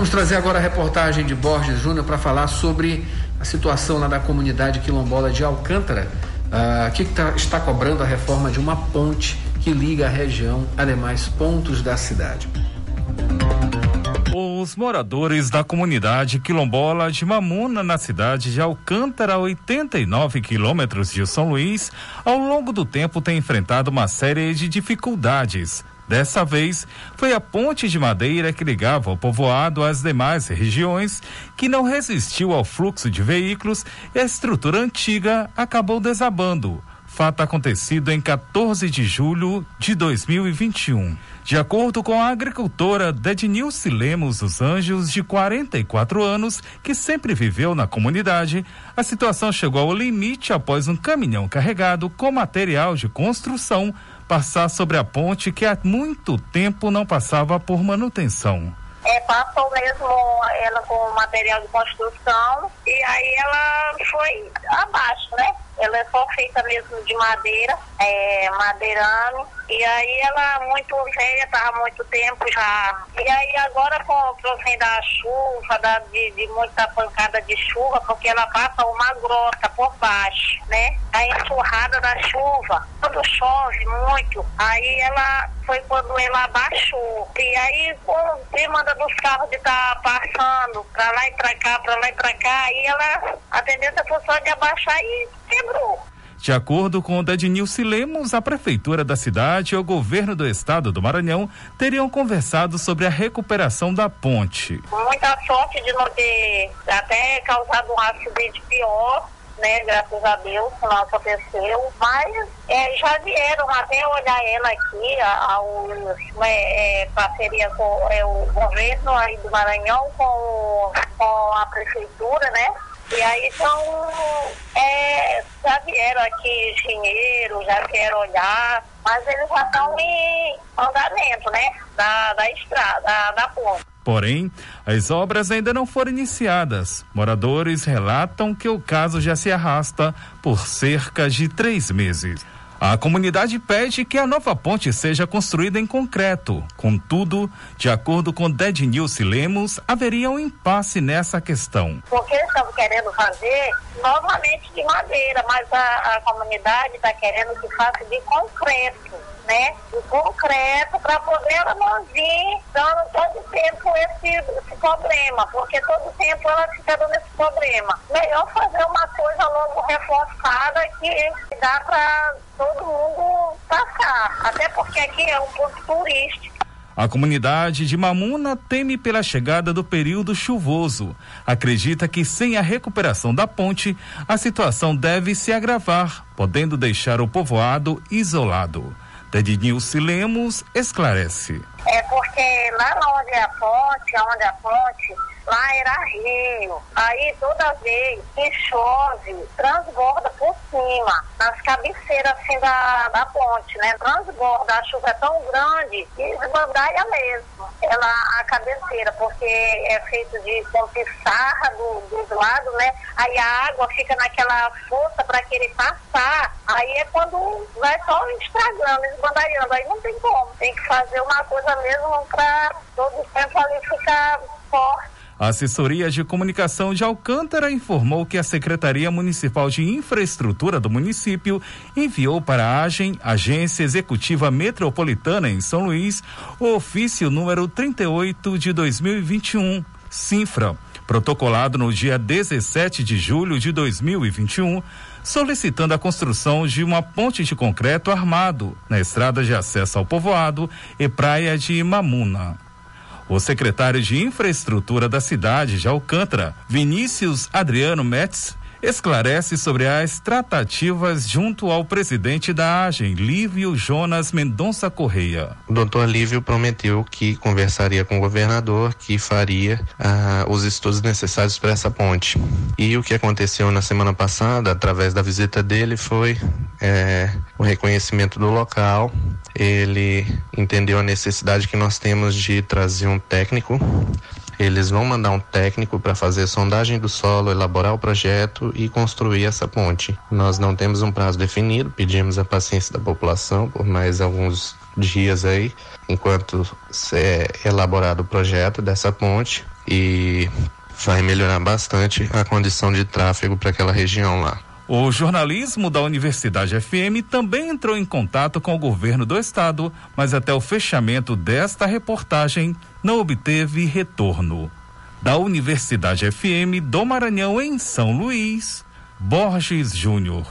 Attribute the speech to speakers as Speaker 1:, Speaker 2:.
Speaker 1: Vamos trazer agora a reportagem de Borges Júnior para falar sobre a situação lá da comunidade quilombola de Alcântara, uh, que tá, está cobrando a reforma de uma ponte que liga a região a demais pontos da cidade.
Speaker 2: Os moradores da comunidade quilombola de Mamuna, na cidade de Alcântara, 89 quilômetros de São Luís, ao longo do tempo têm enfrentado uma série de dificuldades. Dessa vez, foi a ponte de madeira que ligava o povoado às demais regiões que não resistiu ao fluxo de veículos e a estrutura antiga acabou desabando fato acontecido em 14 de julho de 2021. De acordo com a agricultora Dednilce Lemos dos Anjos, de 44 anos, que sempre viveu na comunidade, a situação chegou ao limite após um caminhão carregado com material de construção passar sobre a ponte que há muito tempo não passava por manutenção.
Speaker 3: É, passou mesmo ela com material de construção e aí ela foi abaixo, né? Ela é só feita mesmo de madeira, é, madeirame. E aí ela muito velha, estava muito tempo já. E aí agora com fim da chuva, da, de, de, muita pancada de chuva, porque ela passa uma grota por baixo, né? A enxurrada da chuva, quando chove muito, aí ela foi quando ela abaixou. E aí com demanda dos carros de estar tá passando para lá e para cá, para lá e para cá, aí ela, a tendência foi só de abaixar e quebrou.
Speaker 2: De acordo com o Dednilce Lemos, a prefeitura da cidade e o governo do estado do Maranhão teriam conversado sobre a recuperação da ponte.
Speaker 3: Muita sorte de não ter até causado um acidente pior, né? Graças a Deus, não aconteceu. Mas é, já vieram até olhar ela aqui, ao, é, é, parceria com é, o governo aí do Maranhão com, com a prefeitura, né? E aí então é, já vieram aqui engenheiros, já vieram olhar, mas eles já estão em andamento, né? Da, da estrada, da, da ponte.
Speaker 2: Porém, as obras ainda não foram iniciadas. Moradores relatam que o caso já se arrasta por cerca de três meses. A comunidade pede que a nova ponte seja construída em concreto. Contudo, de acordo com Dednilce Lemos, haveria um impasse nessa questão.
Speaker 3: Porque eles estão querendo fazer novamente de madeira, mas a, a comunidade está querendo que faça de concreto né, o concreto para poder ela não vir dando todo tempo esse, esse problema, porque todo tempo ela fica dando esse problema. Melhor fazer uma coisa logo reforçada que dá para todo mundo passar, até porque aqui é um ponto turístico.
Speaker 2: A comunidade de Mamuna teme pela chegada do período chuvoso. Acredita que sem a recuperação da ponte, a situação deve se agravar, podendo deixar o povoado isolado. Dedinilce Lemos esclarece.
Speaker 3: É porque lá onde é a ponte, onde é a ponte, lá era rio. Aí toda vez que chove, transborda por cima, nas cabeceiras assim da, da ponte, né? Transborda, a chuva é tão grande que esbandaia mesmo. Ela, a cabeceira, porque é feito de com pissarra do, dos lados, né? Aí a água fica naquela força para que ele passar. Aí é quando vai só estragando, esbandaiando. Aí não tem como. Tem que fazer uma coisa mesmo para todo o tempo ali ficar forte
Speaker 2: a assessoria de comunicação de Alcântara informou que a Secretaria Municipal de Infraestrutura do município enviou para a AGEM, Agência Executiva Metropolitana em São Luís, o ofício número 38 de 2021, Sinfra, protocolado no dia 17 de julho de 2021, solicitando a construção de uma ponte de concreto armado na estrada de acesso ao povoado e praia de Mamuna. O secretário de Infraestrutura da cidade de Alcântara, Vinícius Adriano Metz, esclarece sobre as tratativas junto ao presidente da AGEM, Lívio Jonas Mendonça Correia.
Speaker 4: O doutor Lívio prometeu que conversaria com o governador, que faria ah, os estudos necessários para essa ponte. E o que aconteceu na semana passada, através da visita dele, foi é, o reconhecimento do local. Ele entendeu a necessidade que nós temos de trazer um técnico eles vão mandar um técnico para fazer sondagem do solo, elaborar o projeto e construir essa ponte. Nós não temos um prazo definido, pedimos a paciência da população por mais alguns dias aí, enquanto é elaborado o projeto dessa ponte. e vai melhorar bastante a condição de tráfego para aquela região lá.
Speaker 2: O jornalismo da Universidade FM também entrou em contato com o governo do estado, mas até o fechamento desta reportagem não obteve retorno. Da Universidade FM do Maranhão em São Luís, Borges Júnior.